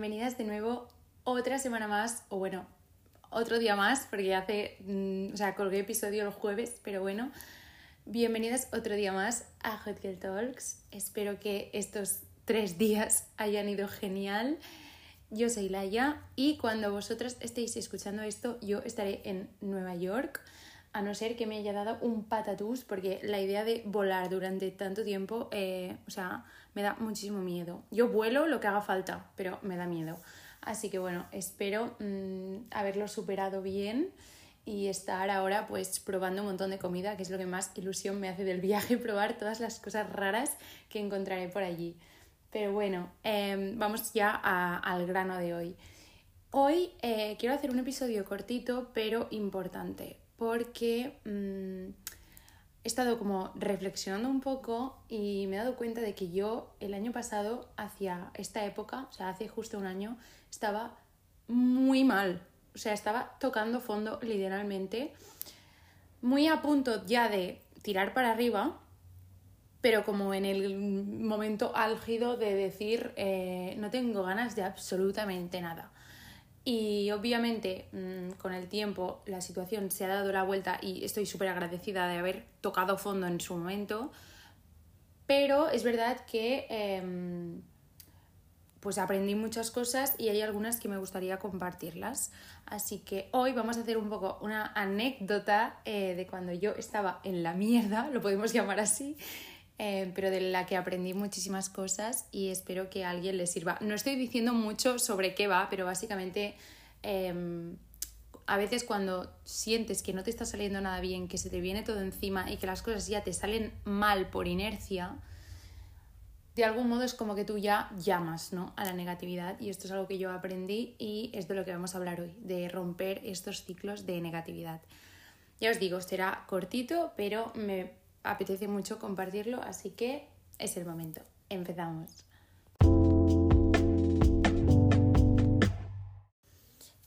bienvenidas de nuevo otra semana más, o bueno, otro día más, porque hace, mm, o sea, colgué episodio el jueves, pero bueno, bienvenidas otro día más a Hot Girl Talks. Espero que estos tres días hayan ido genial. Yo soy Laia y cuando vosotras estéis escuchando esto, yo estaré en Nueva York, a no ser que me haya dado un patatús, porque la idea de volar durante tanto tiempo, eh, o sea, me da muchísimo miedo. Yo vuelo lo que haga falta, pero me da miedo. Así que bueno, espero mm, haberlo superado bien y estar ahora pues probando un montón de comida, que es lo que más ilusión me hace del viaje, probar todas las cosas raras que encontraré por allí. Pero bueno, em, vamos ya al grano de hoy. Hoy eh, quiero hacer un episodio cortito pero importante porque mm, he estado como reflexionando un poco y me he dado cuenta de que yo el año pasado, hacia esta época, o sea, hace justo un año, estaba muy mal. O sea, estaba tocando fondo literalmente, muy a punto ya de tirar para arriba, pero como en el momento álgido de decir, eh, no tengo ganas de absolutamente nada. Y obviamente mm, con el tiempo la situación se ha dado la vuelta y estoy súper agradecida de haber tocado fondo en su momento, pero es verdad que em, pues aprendí muchas cosas y hay algunas que me gustaría compartirlas. Así que hoy vamos a hacer un poco una anécdota eh, de cuando yo estaba en la mierda, lo podemos llamar así, eh, pero de la que aprendí muchísimas cosas y espero que a alguien le sirva. No estoy diciendo mucho sobre qué va, pero básicamente em, a veces cuando sientes que no te está saliendo nada bien, que se te viene todo encima y que las cosas ya te salen mal por inercia, de algún modo es como que tú ya llamas ¿no? a la negatividad y esto es algo que yo aprendí y es de lo que vamos a hablar hoy, de romper estos ciclos de negatividad. Ya os digo, será cortito, pero me apetece mucho compartirlo, así que es el momento. Empezamos.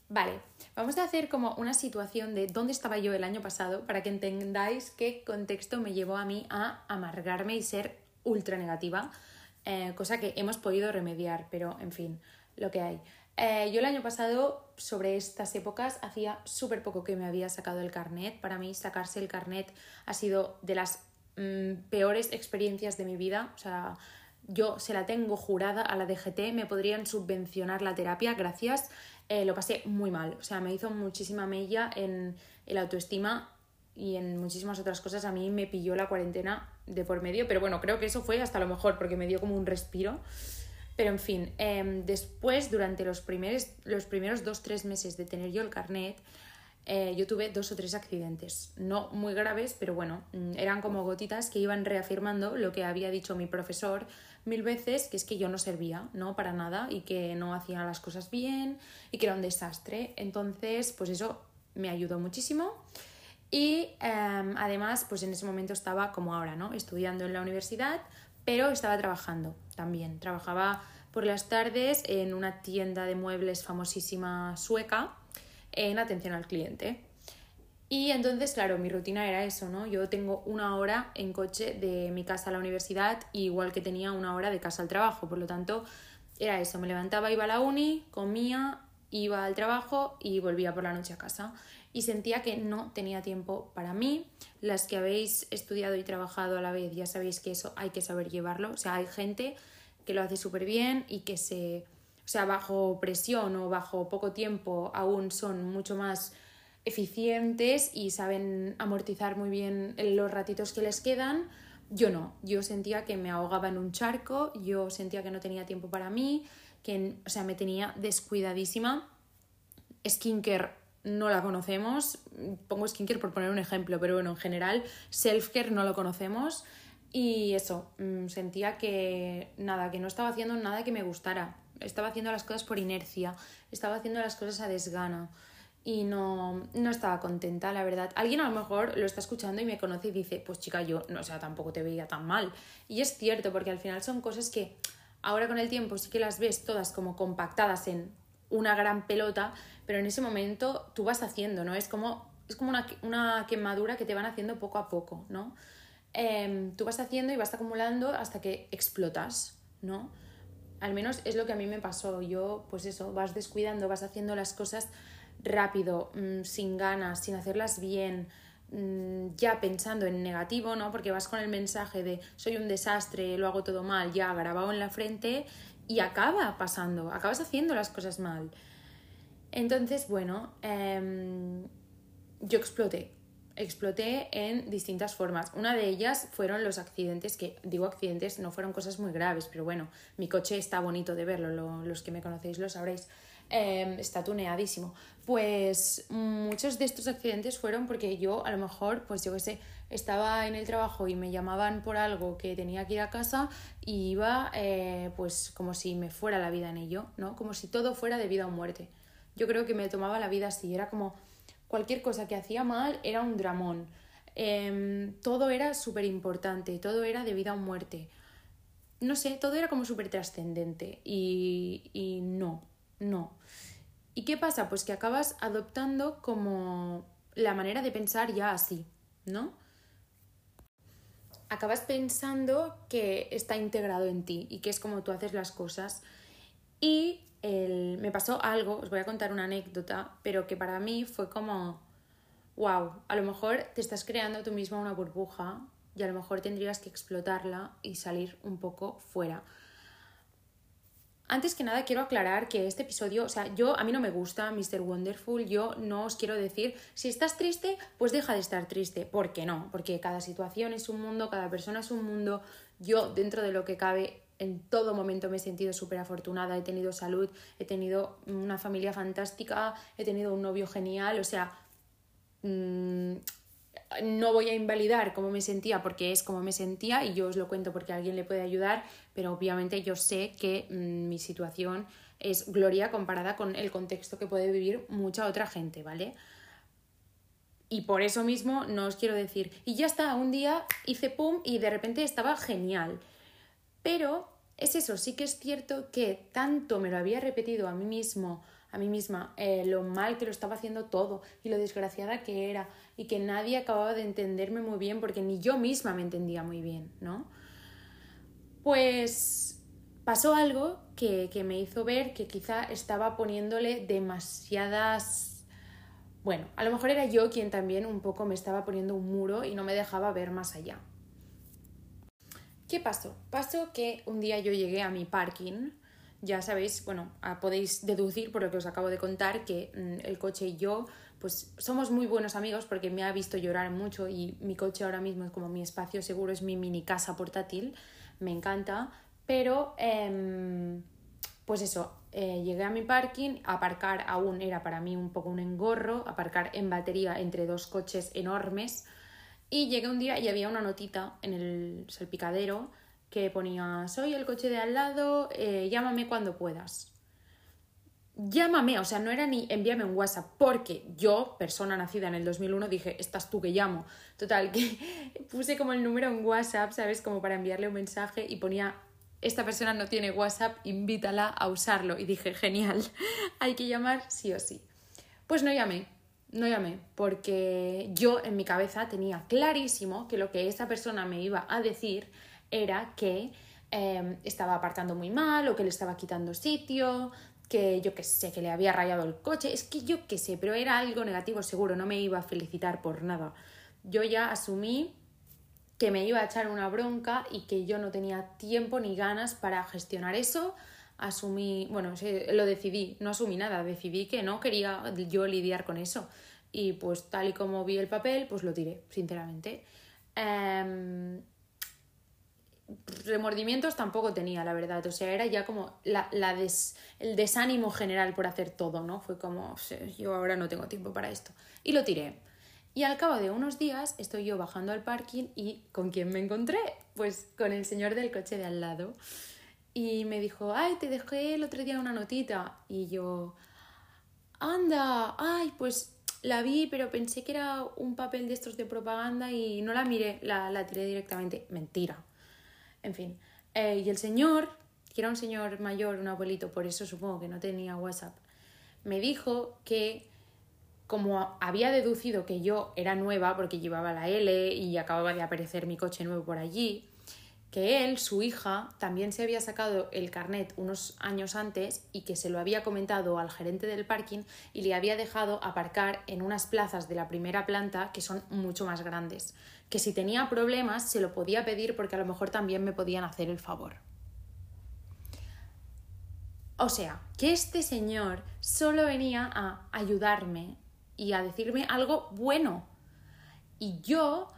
Vale, vamos a hacer como una situación de dónde estaba yo el año pasado para que entendáis qué contexto me llevó a mí a amargarme y ser ultra negativa, eh, cosa que hemos podido remediar, pero en fin, lo que hay. Eh, yo el año pasado, sobre estas épocas, hacía súper poco que me había sacado el carnet. Para mí, sacarse el carnet ha sido de las mm, peores experiencias de mi vida. O sea, yo se la tengo jurada a la DGT, me podrían subvencionar la terapia, gracias. Eh, lo pasé muy mal. O sea, me hizo muchísima mella en el autoestima y en muchísimas otras cosas. A mí me pilló la cuarentena de por medio, pero bueno, creo que eso fue hasta lo mejor porque me dio como un respiro. Pero en fin, em, después, durante los primeros, los primeros dos, tres meses de tener yo el carnet, eh, yo tuve dos o tres accidentes. No muy graves, pero bueno, mm, eran como gotitas que iban reafirmando lo que había dicho mi profesor mil veces, que es que yo no servía, ¿no? Para nada y que no hacía las cosas bien y que era un desastre. Entonces, pues eso me ayudó muchísimo. Y em, además, pues en ese momento estaba como ahora, ¿no? Estudiando en la universidad, pero estaba trabajando también. Trabajaba por las tardes en una tienda de muebles famosísima sueca en atención al cliente. Y entonces, claro, mi rutina era eso, ¿no? Yo tengo una hora en coche de mi casa a la universidad, igual que tenía una hora de casa al trabajo. Por lo tanto, era eso. Me levantaba, iba a la uni, comía, iba al trabajo y volvía por la noche a casa. Y sentía que no tenía tiempo para mí, las que habéis estudiado y trabajado a la vez ya sabéis que eso hay que saber llevarlo. O sea, hay gente que lo hace súper bien y que se, o sea, bajo presión o bajo poco tiempo aún son mucho más eficientes y saben amortizar muy bien los ratitos que les quedan. Yo no, yo sentía que me ahogaba en un charco, yo sentía que no tenía tiempo para mí, que, o sea, me tenía descuidadísima. Skincare no la conocemos. Pongo skincare por poner un ejemplo, pero bueno, en general, self-care no lo conocemos. Y eso, mm, sentía que nada, que no estaba haciendo nada que me gustara. Estaba haciendo las cosas por inercia, estaba haciendo las cosas a desgana y no, no estaba contenta, la verdad. Alguien a lo mejor lo está escuchando y me conoce y dice, pues chica, yo, no, sea, tampoco te veía tan mal. Y es cierto, porque al final son cosas que ahora con el tiempo sí que las ves todas como compactadas en una gran pelota, pero en ese momento tú vas haciendo, ¿no? Es como, es como una, quemadura que te van haciendo poco a poco, ¿no? Em, tú vas haciendo y vas acumulando hasta que explotas, ¿no? Al menos es lo que a mí me pasó. Yo, pues eso, vas descuidando, vas haciendo las cosas rápido, mm, sin ganas, sin hacerlas bien, ya pensando en negativo, ¿no? Porque vas con el mensaje de soy un desastre, lo hago todo mal, ya grabado en la frente y acaba pasando, acabas haciendo las cosas mal. Entonces, bueno, em, yo exploté, exploté en distintas formas. Una de ellas fueron los accidentes, que digo accidentes, no fueron cosas muy graves, pero bueno, mi coche está bonito de verlo, los que me conocéis lo sabréis. Em, está tuneadísimo. Pues muchos de estos accidentes fueron porque yo a lo mejor, pues yo qué sé, estaba en el trabajo y me llamaban por algo que tenía que ir a casa y iba eh, pues como si me fuera la vida en ello, ¿no? Como si todo fuera de vida o muerte. Yo creo que me tomaba la vida así, era como cualquier cosa que hacía mal era un dramón. Em, todo era súper importante, todo era de vida o muerte. No sé, todo era como súper trascendente y, y no, no. ¿Y qué pasa? Pues que acabas adoptando como la manera de pensar ya así, ¿no? Acabas pensando que está integrado en ti y que es como tú haces las cosas. Y me pasó algo, os voy a contar una anécdota, pero que para mí fue como, wow, a lo mejor te estás creando tú misma una burbuja y a lo mejor tendrías que explotarla y salir un poco fuera. Antes que nada quiero aclarar que este episodio, o sea, yo a mí no me gusta Mr. Wonderful, yo no os quiero decir, si estás triste, pues deja de estar triste, ¿por qué no? Porque cada situación es un mundo, cada persona es un mundo, yo dentro de lo que cabe en todo momento me he sentido súper afortunada, he tenido salud, he tenido una familia fantástica, he tenido un novio genial, o sea, mmm, no voy a invalidar cómo me sentía porque es como me sentía y yo os lo cuento porque alguien le puede ayudar, pero obviamente yo sé que mm, mi situación es gloria comparada con el contexto que puede vivir mucha otra gente, ¿vale? Y por eso mismo no os quiero decir, y ya está, un día hice pum y de repente estaba genial. Pero es eso, sí que es cierto que tanto me lo había repetido a mí mismo a mí misma eh, lo mal que lo estaba haciendo todo y lo desgraciada que era y que nadie acababa de entenderme muy bien porque ni yo misma me entendía muy bien, ¿no? Pues pasó algo que, que me hizo ver que quizá estaba poniéndole demasiadas... Bueno, a lo mejor era yo quien también un poco me estaba poniendo un muro y no me dejaba ver más allá. ¿Qué pasó? Pasó que un día yo llegué a mi parking ya sabéis, bueno, ah, podéis deducir por lo que os acabo de contar que mm, el coche y yo pues somos muy buenos amigos porque me ha visto llorar mucho y mi coche ahora mismo es como mi espacio seguro, es mi mini casa portátil, me encanta, pero em, pues eso, eh, llegué a mi parking, aparcar aún era para mí un poco un engorro, aparcar en batería entre dos coches enormes y llegué un día y había una notita en el salpicadero que ponía, soy el coche de al lado, eh, llámame cuando puedas. Llámame, o sea, no era ni envíame un WhatsApp, porque yo, persona nacida en el 2001, dije, estás tú que llamo. Total, que puse como el número en WhatsApp, ¿sabes? Como para enviarle un mensaje y ponía, esta persona no tiene WhatsApp, invítala a usarlo. Y dije, genial, hay que llamar sí o sí. Pues no llamé, no llamé, porque yo en mi cabeza tenía clarísimo que lo que esa persona me iba a decir era que em, estaba apartando muy mal o que le estaba quitando sitio, que yo que sé, que le había rayado el coche, es que yo qué sé, pero era algo negativo seguro, no me iba a felicitar por nada. Yo ya asumí que me iba a echar una bronca y que yo no tenía tiempo ni ganas para gestionar eso. Asumí, bueno, lo decidí, no asumí nada, decidí que no quería yo lidiar con eso. Y pues tal y como vi el papel, pues lo tiré, sinceramente. Em, remordimientos tampoco tenía, la verdad. O sea, era ya como la, el desánimo general por hacer todo, ¿no? Fue como, yo ahora no tengo tiempo para esto. Y lo tiré. Y al cabo de unos días estoy yo bajando al parking y ¿con quién me encontré? Pues con el señor del coche de al lado. Y me dijo, ay, te dejé el otro día una notita. Y yo, anda, ay, pues la vi, pero pensé que era un papel de estos de propaganda y no la miré, la, la tiré directamente. Mentira en fin. Eh, y el señor, que era un señor mayor, un abuelito, por eso supongo que no tenía WhatsApp, me dijo que como había deducido que yo era nueva porque llevaba la L y acababa de aparecer mi coche nuevo por allí, que él, su hija, también se había sacado el carnet unos años antes y que se lo había comentado al gerente del parking y le había dejado aparcar en unas plazas de la primera planta que son mucho más grandes. Que si tenía problemas se lo podía pedir porque a lo mejor también me podían hacer el favor. O sea, que este señor solo venía a ayudarme y a decirme algo bueno. Y yo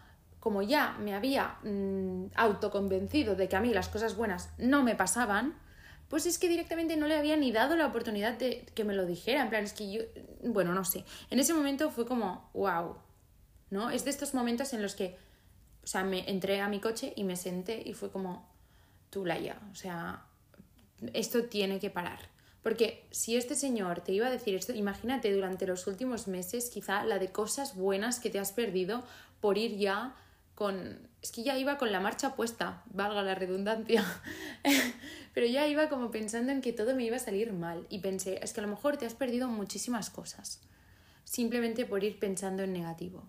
como ya me había mm, autoconvencido de que a mí las cosas buenas no me pasaban, pues es que directamente no le había ni dado la oportunidad de que me lo dijera. En plan, es que yo, bueno, no sé. En ese momento fue como, wow, ¿no? Es de estos momentos en los que, o sea, me entré a mi coche y me senté y fue como, tú, Laia, o sea, esto tiene que parar. Porque si este señor te iba a decir esto, imagínate durante los últimos meses quizá la de cosas buenas que te has perdido por ir ya con... Es que ya iba con la marcha puesta, valga la redundancia, pero ya iba como pensando en que todo me iba a salir mal y pensé, es que a lo mejor te has perdido muchísimas cosas, simplemente por ir pensando en negativo.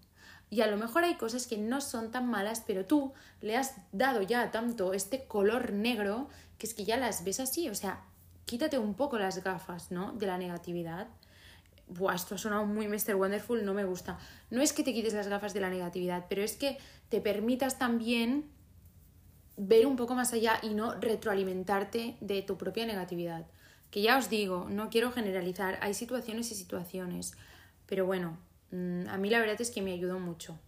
Y a lo mejor hay cosas que no son tan malas, pero tú le has dado ya tanto este color negro que es que ya las ves así, o sea, quítate un poco las gafas, ¿no? De la negatividad Buah, esto ha sonado muy Mr. Wonderful, no me gusta. No es que te quites las gafas de la negatividad, pero es que te permitas también ver un poco más allá y no retroalimentarte de tu propia negatividad. Que ya os digo, no quiero generalizar, hay situaciones y situaciones, pero bueno, mm, a mí la verdad es que me ayudó mucho.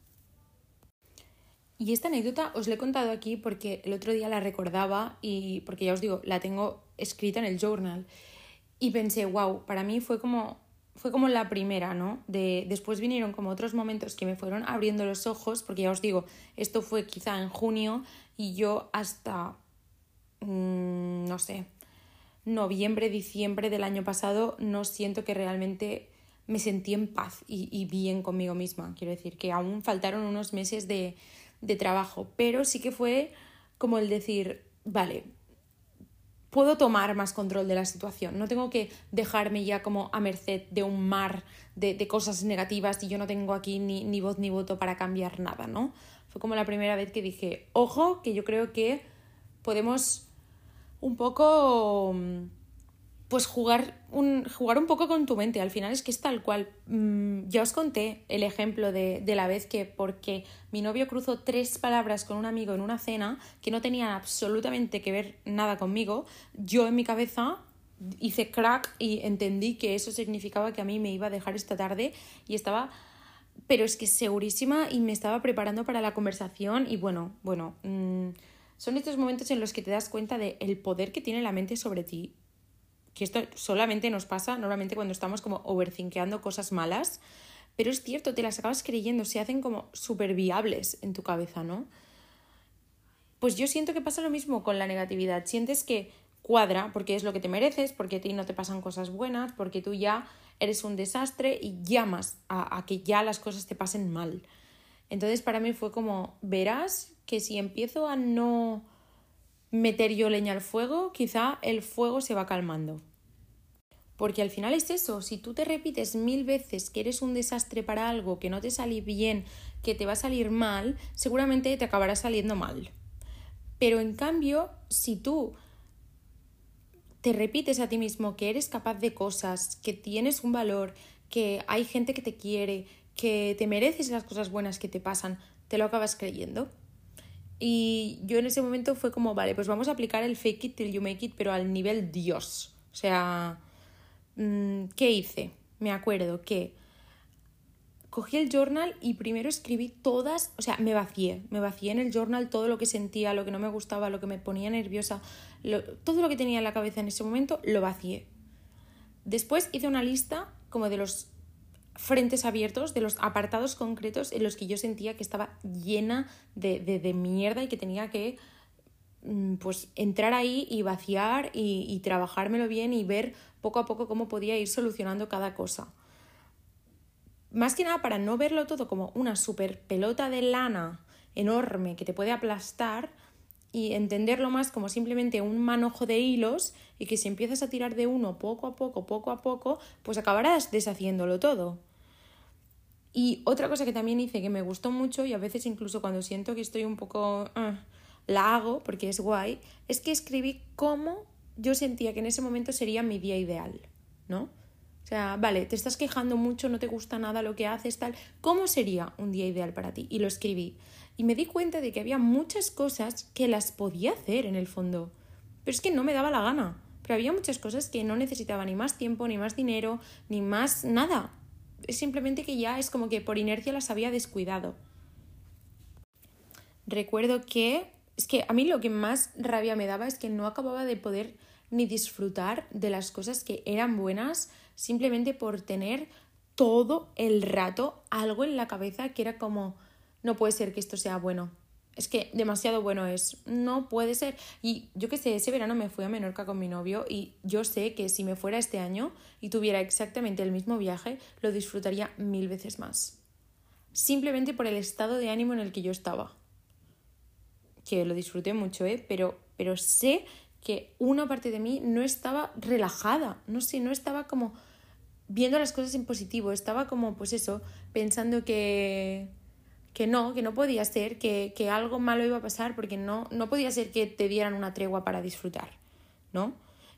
Y esta anécdota os la he contado aquí porque el otro día la recordaba y porque ya os digo, la tengo escrita en el journal y pensé, wow, para mí fue como fue como la primera, ¿no? De, después vinieron como otros momentos que me fueron abriendo los ojos, porque ya os digo, esto fue quizá en junio y yo hasta, mm, no sé, noviembre, diciembre del año pasado no siento que realmente me sentí en paz y, y bien conmigo misma. Quiero decir que aún faltaron unos meses de, de trabajo, pero sí que fue como el decir, vale, puedo tomar más control de la situación. No tengo que dejarme ya como a merced de un mar de, cosas negativas y yo no tengo aquí ni, ni voz ni voto para cambiar nada, ¿no? Fue como la primera vez que dije, ojo, que yo creo que podemos un poco pues jugar un, jugar un poco con tu mente. Al final es que es tal cual. Mm, ya os conté el ejemplo de, de, la vez que porque mi novio cruzó tres palabras con un amigo en una cena que no tenían absolutamente que ver nada conmigo, yo en mi cabeza hice crack y entendí que eso significaba que a mí me iba a dejar esta tarde y estaba pero es que segurísima y me estaba preparando para la conversación y bueno, bueno, mm, son estos momentos en los que te das cuenta del el poder que tiene la mente sobre ti que esto solamente nos pasa normalmente cuando estamos como overthinkeando cosas malas, pero es cierto, te las acabas creyendo, se hacen como súper viables en tu cabeza, ¿no? Pues yo siento que pasa lo mismo con la negatividad, sientes que cuadra porque es lo que te mereces, porque a ti no te pasan cosas buenas, porque tú ya eres un desastre y llamas a, a que ya las cosas te pasen mal. Entonces para mí fue como, verás que si empiezo a no meter yo leña al fuego, quizá el fuego se va calmando. Porque al final es eso, si tú te repites mil veces que eres un desastre para algo, que no te sale bien, que te va a salir mal, seguramente te acabará saliendo mal. Pero en cambio, si tú te repites a ti mismo que eres capaz de cosas, que tienes un valor, que hay gente que te quiere, que te mereces las cosas buenas que te pasan, te lo acabas creyendo. Y yo en ese momento fue como, vale, pues vamos a aplicar el fake it till you make it, pero al nivel Dios. O sea, Mm, ¿Qué hice? Me acuerdo que cogí el journal y primero escribí todas, o sea, me vacié, me vacié en el journal todo lo que sentía, lo que no me gustaba, lo que me ponía nerviosa, todo lo que tenía en la cabeza en ese momento, lo vacié. Después hice una lista como de los frentes abiertos, de los apartados concretos en los que yo sentía que estaba llena de, de mierda y que tenía que Mm, pues entrar ahí y vaciar y, trabajármelo bien y ver poco a poco cómo podía ir solucionando cada cosa. Más que nada para no verlo todo como una super pelota de lana enorme que te puede aplastar y entenderlo más como simplemente un manojo de hilos y que si empiezas a tirar de uno poco a poco, poco a poco, pues acabarás deshaciéndolo todo. Y otra cosa que también hice que me gustó mucho y a veces incluso cuando siento que estoy un poco... Ah, la hago porque es guay, es que escribí cómo yo sentía que en ese momento sería mi día ideal, ¿no? O sea, vale, te estás quejando mucho, no te gusta nada lo que haces, tal. ¿Cómo sería un día ideal para ti? Y lo escribí. Y me di cuenta de que había muchas cosas que las podía hacer en el fondo. Pero es que no me daba la gana. Pero había muchas cosas que no necesitaba ni más tiempo, ni más dinero, ni más nada. Es simplemente que ya es como que por inercia las había descuidado. Recuerdo que es que a mí lo que más rabia me daba es que no acababa de poder ni disfrutar de las cosas que eran buenas simplemente por tener todo el rato algo en la cabeza que era como no puede ser que esto sea bueno. Es que demasiado bueno es. No puede ser. Y yo que sé, ese verano me fui a Menorca con mi novio y yo sé que si me fuera este año y tuviera exactamente el mismo viaje, lo disfrutaría mil veces más. Simplemente por el estado de ánimo en el que yo estaba. Que lo disfruté mucho, ¿eh? Pero, pero sé que una parte de mí no estaba relajada, no sé, no estaba como viendo las cosas en positivo, estaba como, pues eso, pensando que, que no, que no podía ser, que, que algo malo iba a pasar, porque no, no podía ser que te dieran una tregua para disfrutar, ¿no?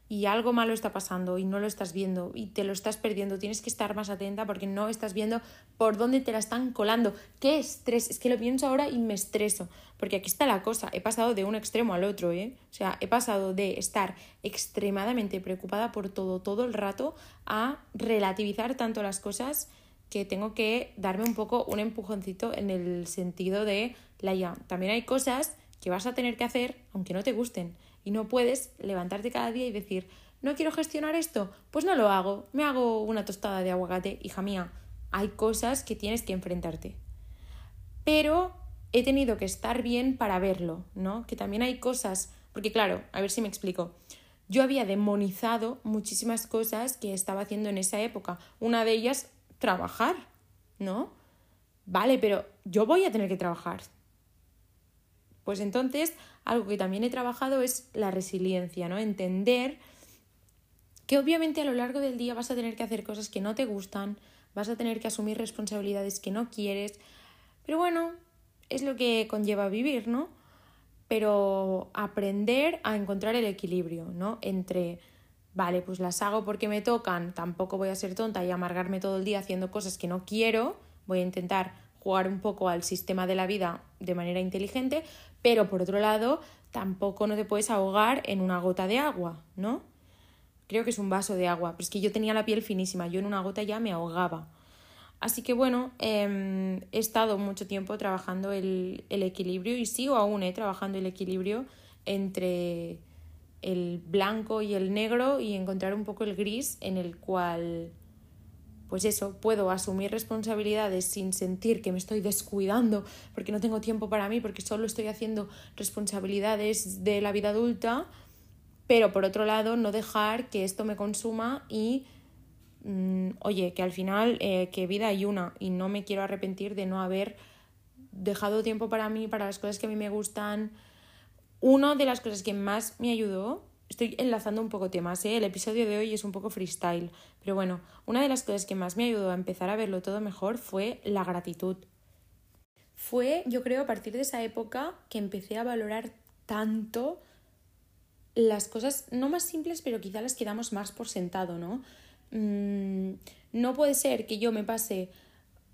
y algo malo está pasando y no lo estás viendo y te lo estás perdiendo, tienes que estar más atenta porque no estás viendo por dónde te la están colando. ¡Qué estrés! Es que lo pienso ahora y me estreso, porque aquí está la cosa, he pasado de un extremo al otro, ¿eh? O sea, he pasado de estar extremadamente preocupada por todo, todo el rato, a relativizar tanto las cosas que tengo que darme un poco un empujoncito en el sentido de, ya también hay cosas que vas a tener que hacer aunque no te gusten y no puedes levantarte cada día y decir, no quiero gestionar esto, pues no lo hago, me hago una tostada de aguacate, hija mía, hay cosas que tienes que enfrentarte. Pero he tenido que estar bien para verlo, ¿no? Que también hay cosas, porque claro, a ver si me explico. Yo había demonizado muchísimas cosas que estaba haciendo en esa época. Una de ellas, trabajar, ¿no? Vale, pero yo voy a tener que trabajar. Pues entonces algo que también he trabajado es la resiliencia, ¿no? Entender que obviamente a lo largo del día vas a tener que hacer cosas que no te gustan, vas a tener que asumir responsabilidades que no quieres, pero bueno, es lo que conlleva vivir, ¿no? Pero aprender a encontrar el equilibrio, ¿no? Entre, vale, pues las hago porque me tocan, tampoco voy a ser tonta y amargarme todo el día haciendo cosas que no quiero, voy a intentar jugar un poco al sistema de la vida de manera inteligente, pero por otro lado, tampoco no te puedes ahogar en una gota de agua, ¿no? Creo que es un vaso de agua, pero es que yo tenía la piel finísima, yo en una gota ya me ahogaba. Así que bueno, em, he estado mucho tiempo trabajando el, el equilibrio y sigo aún eh, trabajando el equilibrio entre el blanco y el negro y encontrar un poco el gris en el cual pues eso, puedo asumir responsabilidades sin sentir que me estoy descuidando porque no tengo tiempo para mí, porque solo estoy haciendo responsabilidades de la vida adulta, pero por otro lado no dejar que esto me consuma y, mm, oye, que al final, eh, que vida hay una y no me quiero arrepentir de no haber dejado tiempo para mí, para las cosas que a mí me gustan. Una de las cosas que más me ayudó estoy enlazando un poco temas, ¿eh? el episodio de hoy es un poco freestyle, pero bueno, una de las cosas que más me ayudó a empezar a verlo todo mejor fue la gratitud. Fue, yo creo, a partir de esa época que empecé a valorar tanto las cosas, no más simples, pero quizá las que damos más por sentado, ¿no? Mm, no puede ser que yo me pase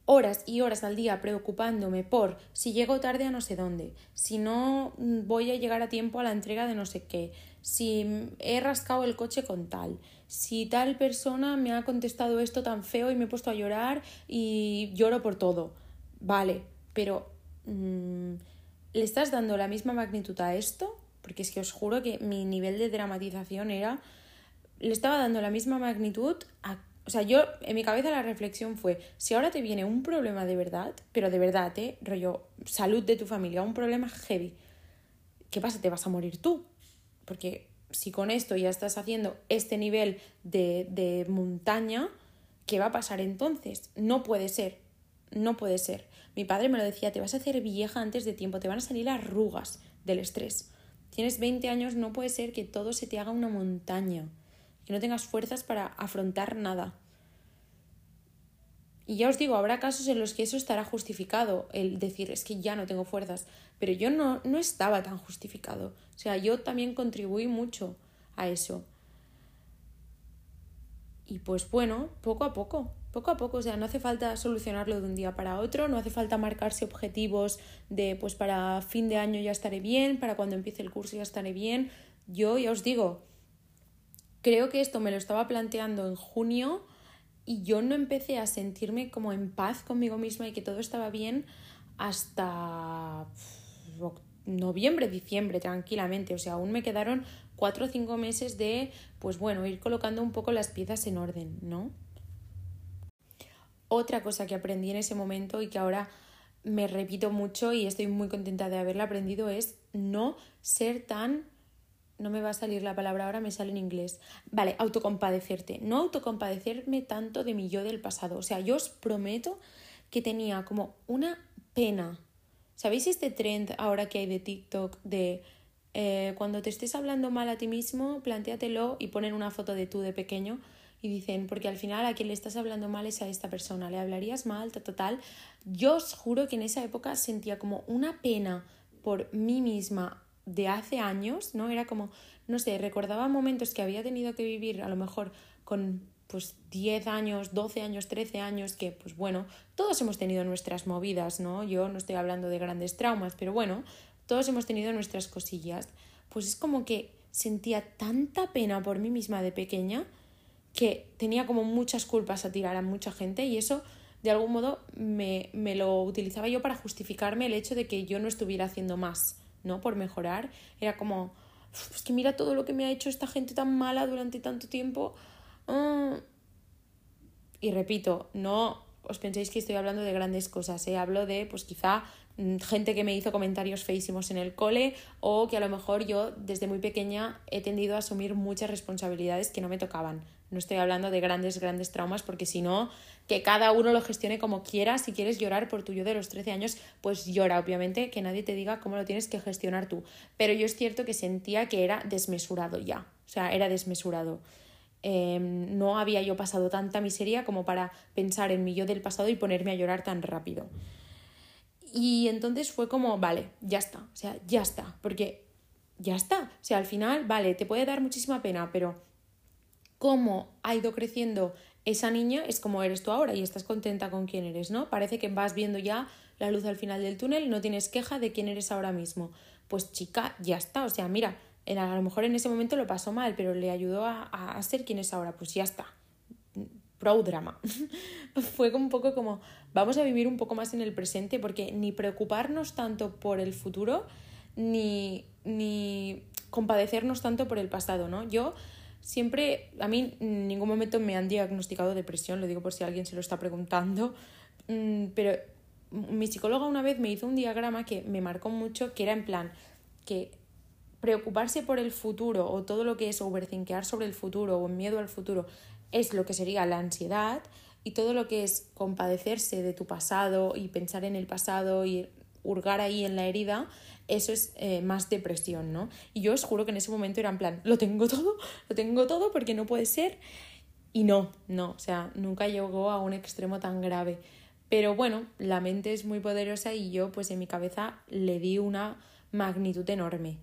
horas y horas al día preocupándome por si llego tarde a no sé dónde, si no voy a llegar a tiempo a la entrega de no sé qué, si he rascado el coche con tal, si tal persona me ha contestado esto tan feo y me he puesto a llorar y lloro por todo. Vale, pero mm, ¿le estás dando la misma magnitud a esto? Porque es que os juro que mi nivel de dramatización era... Le estaba dando la misma magnitud a o sea, yo en mi cabeza la reflexión fue, si ahora te viene un problema de verdad, pero de verdad, ¿eh? Rollo, salud de tu familia, un problema heavy, ¿qué pasa? ¿Te vas a morir tú? Porque si con esto ya estás haciendo este nivel de, de montaña, ¿qué va a pasar entonces? No puede ser, no puede ser. Mi padre me lo decía, te vas a hacer vieja antes de tiempo, te van a salir arrugas del estrés. Tienes 20 años, no puede ser que todo se te haga una montaña que no tengas fuerzas para afrontar nada. Y ya os digo, habrá casos en los que eso estará justificado, el decir es que ya no tengo fuerzas, pero yo no, no estaba tan justificado. O sea, yo también contribuí mucho a eso. Y pues bueno, poco a poco, poco a poco, o sea, no hace falta solucionarlo de un día para otro, no hace falta marcarse objetivos de pues para fin de año ya estaré bien, para cuando empiece el curso ya estaré bien. Yo ya os digo, creo que esto me lo estaba planteando en junio y yo no empecé a sentirme como en paz conmigo misma y que todo estaba bien hasta noviembre, diciembre, tranquilamente. O sea, aún me quedaron cuatro o cinco meses de, pues bueno, ir colocando un poco las piezas en orden, ¿no? Otra cosa que aprendí en ese momento y que ahora me repito mucho y estoy muy contenta de haberla aprendido es no ser tan no me va a salir la palabra ahora, me sale en inglés. Vale, autocompadecerte. No autocompadecerme tanto de mi yo del pasado. O sea, yo os prometo que tenía como una pena. ¿Sabéis este trend ahora que hay de TikTok de eh, cuando te estés hablando mal a ti mismo, plantéatelo y ponen una foto de tú de pequeño y dicen, porque al final a quien le estás hablando mal es a esta persona, le hablarías mal, total. Yo os juro que en esa época sentía como una pena por mí misma de hace años, ¿no? Era como, no sé, recordaba momentos que había tenido que vivir a lo mejor con pues 10 años, 12 años, 13 años, que pues bueno, todos hemos tenido nuestras movidas, ¿no? Yo no estoy hablando de grandes traumas, pero bueno, todos hemos tenido nuestras cosillas. Pues es como que sentía tanta pena por mí misma de pequeña que tenía como muchas culpas a tirar a mucha gente y eso de algún modo me, me lo utilizaba yo para justificarme el hecho de que yo no estuviera haciendo más ¿no? Por mejorar. Era como, es que mira todo lo que me ha hecho esta gente tan mala durante tanto tiempo. Ah. Y repito, no os penséis que estoy hablando de grandes cosas, ¿eh? hablo de, pues quizá mm, gente que me hizo comentarios feísimos en el cole o que a lo mejor yo desde muy pequeña he tendido a asumir muchas responsabilidades que no me tocaban. No estoy hablando de grandes, grandes traumas porque si no, que cada uno lo gestione como quiera. Si quieres llorar por tu yo de los 13 años, pues llora, obviamente, que nadie te diga cómo lo tienes que gestionar tú. Pero yo es cierto que sentía que era desmesurado ya, o sea, era desmesurado. Em, no había yo pasado tanta miseria como para pensar en mi yo del pasado y ponerme a llorar tan rápido. Y entonces fue como, vale, ya está, o sea, ya está, porque ya está. O sea, al final, vale, te puede dar muchísima pena, pero cómo ha ido creciendo esa niña es como eres tú ahora y estás contenta con quién eres, ¿no? Parece que vas viendo ya la luz al final del túnel, no tienes queja de quién eres ahora mismo. Pues chica, ya está, o sea, mira, a lo mejor en ese momento lo pasó mal, pero le ayudó a, a ser quien es ahora, pues ya está. Pro drama. Fue un poco como, vamos a vivir un poco más en el presente, porque ni preocuparnos tanto por el futuro, ni, ni compadecernos tanto por el pasado, ¿no? Yo siempre, a mí en ningún momento me han diagnosticado depresión, lo digo por si alguien se lo está preguntando, mm, pero mi psicóloga una vez me hizo un diagrama que me marcó mucho, que era en plan que preocuparse por el futuro o todo lo que es overthinkear sobre el futuro o miedo al futuro es lo que sería la ansiedad y todo lo que es compadecerse de tu pasado y pensar en el pasado y hurgar ahí en la herida eso es eh, más depresión, ¿no? Y yo os juro que en ese momento era en plan, lo tengo todo, lo tengo todo porque no puede ser. Y no, no, o sea, nunca llegó a un extremo tan grave. Pero bueno, la mente es muy poderosa y yo pues en mi cabeza le di una magnitud enorme.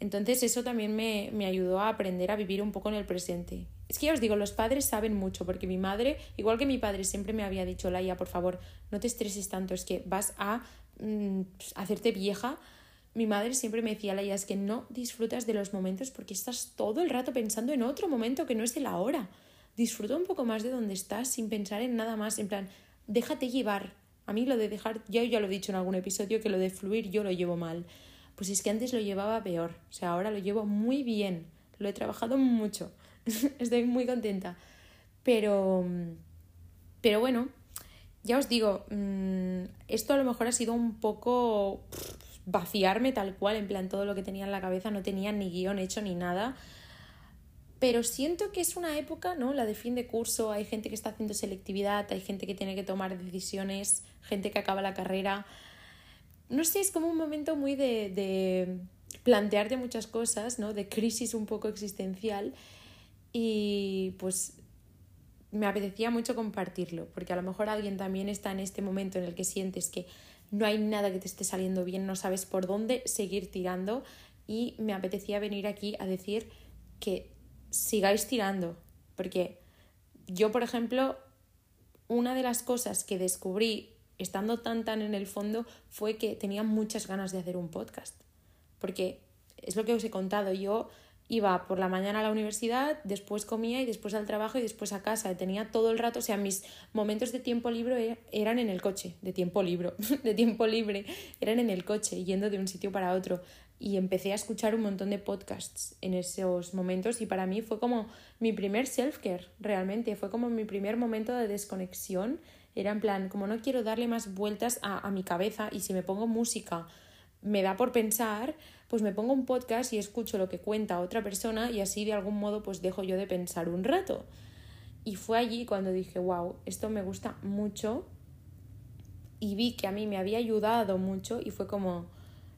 Entonces eso también me, me ayudó a aprender a vivir un poco en el presente. Es que ya os digo, los padres saben mucho, porque mi madre, igual que mi padre, siempre me había dicho, Laia, por favor, no te estreses tanto, es que vas a Mm, pues, hacerte vieja, mi madre siempre me decía, Laia, es que no disfrutas de los momentos porque estás todo el rato pensando en otro momento que no es el ahora. Disfruta un poco más de donde estás sin pensar en nada más, en plan, déjate llevar. A mí lo de dejar, ya, ya lo he dicho en algún episodio, que lo de fluir yo lo llevo mal. Pues es que antes lo llevaba peor, o sea, ahora lo llevo muy bien, lo he trabajado mucho, estoy muy contenta. Pero, pero bueno, ya os digo, mm, esto a lo mejor ha sido un poco vaciarme tal cual, en plan todo lo que tenía en la cabeza, no tenía ni guion hecho ni nada. Pero siento que es una época, ¿no? La de fin de curso, hay gente que está haciendo selectividad, hay gente que tiene que tomar decisiones, gente que acaba la carrera. No sé, es como un momento muy de, de plantearte muchas cosas, ¿no? De crisis un poco existencial. Y pues me apetecía mucho compartirlo, porque a lo mejor alguien también está en este momento en el que sientes que no hay nada que te esté saliendo bien, no sabes por dónde seguir tirando y me apetecía venir aquí a decir que sigáis tirando, porque yo, por ejemplo, una de las cosas que descubrí estando tan tan en el fondo fue que tenía muchas ganas de hacer un podcast, porque es lo que os he contado, yo iba por la mañana a la universidad, después comía y después al trabajo y después a casa. Tenía todo el rato, o sea, mis momentos de tiempo libre e-, eran en el coche, de tiempo libre, de tiempo libre, eran en el coche, yendo de un sitio para otro. Y empecé a escuchar un montón de podcasts en esos momentos y para mí fue como mi primer self-care, realmente, fue como mi primer momento de desconexión. Era en plan, como no quiero darle más vueltas a, a mi cabeza y si me pongo música me da por pensar, pues me pongo un podcast y escucho lo que cuenta otra persona y así de algún modo pues dejo yo de pensar un rato. Y fue allí cuando dije, wow, esto me gusta mucho y vi que a mí me había ayudado mucho y fue como,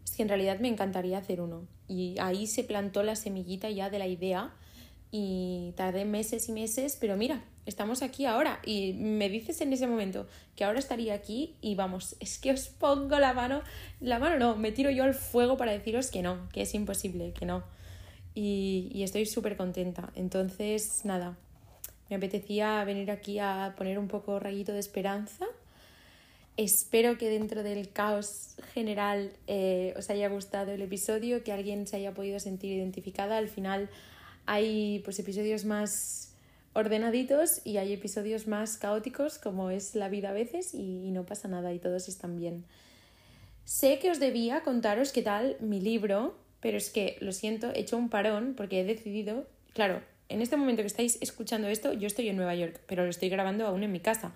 es que en realidad me encantaría hacer uno. Y ahí se plantó la semillita ya de la idea y tardé meses y meses, pero mira, estamos aquí ahora y me dices en ese momento que ahora estaría aquí y vamos, es que os pongo la mano, la mano no, me tiro yo al fuego para deciros que no, que es imposible, que no. Y, y estoy súper contenta. Entonces, nada, me apetecía venir aquí a poner un poco rayito de esperanza. Espero que dentro del caos general eh, os haya gustado el episodio, que alguien se haya podido sentir identificada. Al final hay pues episodios más ordenaditos y hay episodios más caóticos como es la vida a veces y, no pasa nada y todos están bien. Sé que os debía contaros qué tal mi libro, pero es que lo siento, he hecho un parón porque he decidido, claro, en este momento que estáis escuchando esto, yo estoy en Nueva York, pero lo estoy grabando aún en mi casa.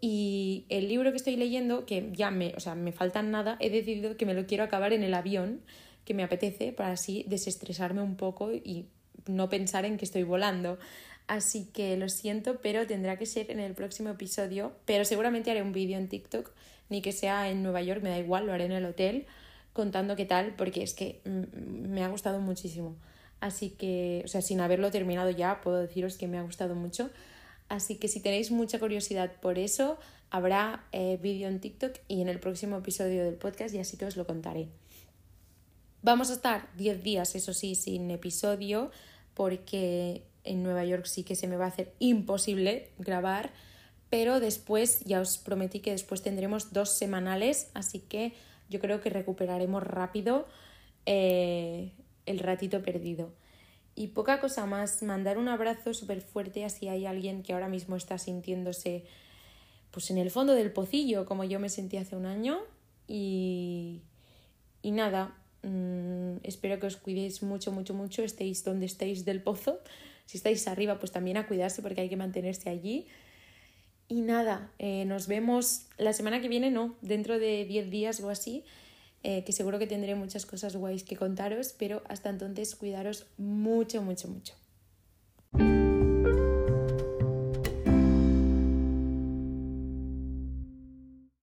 Y el libro que estoy leyendo, que ya me, o sea, me faltan nada, he decidido que me lo quiero acabar en el avión, que me apetece, para así desestresarme un poco y no pensar en que estoy volando. Así que lo siento, pero tendrá que ser en el próximo episodio. Pero seguramente haré un vídeo en TikTok, ni que sea en Nueva York, me da igual, lo haré en el hotel, contando qué tal, porque es que mm, me ha gustado muchísimo. Así que, o sea, sin haberlo terminado ya, puedo deciros que me ha gustado mucho. Así que si tenéis mucha curiosidad por eso, habrá eh, vídeo en TikTok y en el próximo episodio del podcast y así que os lo contaré. Vamos a estar 10 días, eso sí, sin episodio, porque en Nueva York sí que se me va a hacer imposible grabar, pero después ya os prometí que después tendremos dos semanales, así que yo creo que recuperaremos rápido eh, el ratito perdido. Y poca cosa más, mandar un abrazo súper fuerte así hay alguien que ahora mismo está sintiéndose pues en el fondo del pocillo, como yo me sentí hace un año. Y, y nada, mmm, espero que os cuidéis mucho, mucho, mucho, estéis donde estéis del pozo. Si estáis arriba, pues también a cuidarse porque hay que mantenerse allí. Y nada, eh, nos vemos la semana que viene, no, dentro de 10 días o así, eh, que seguro que tendré muchas cosas guays que contaros, pero hasta entonces cuidaros mucho, mucho, mucho.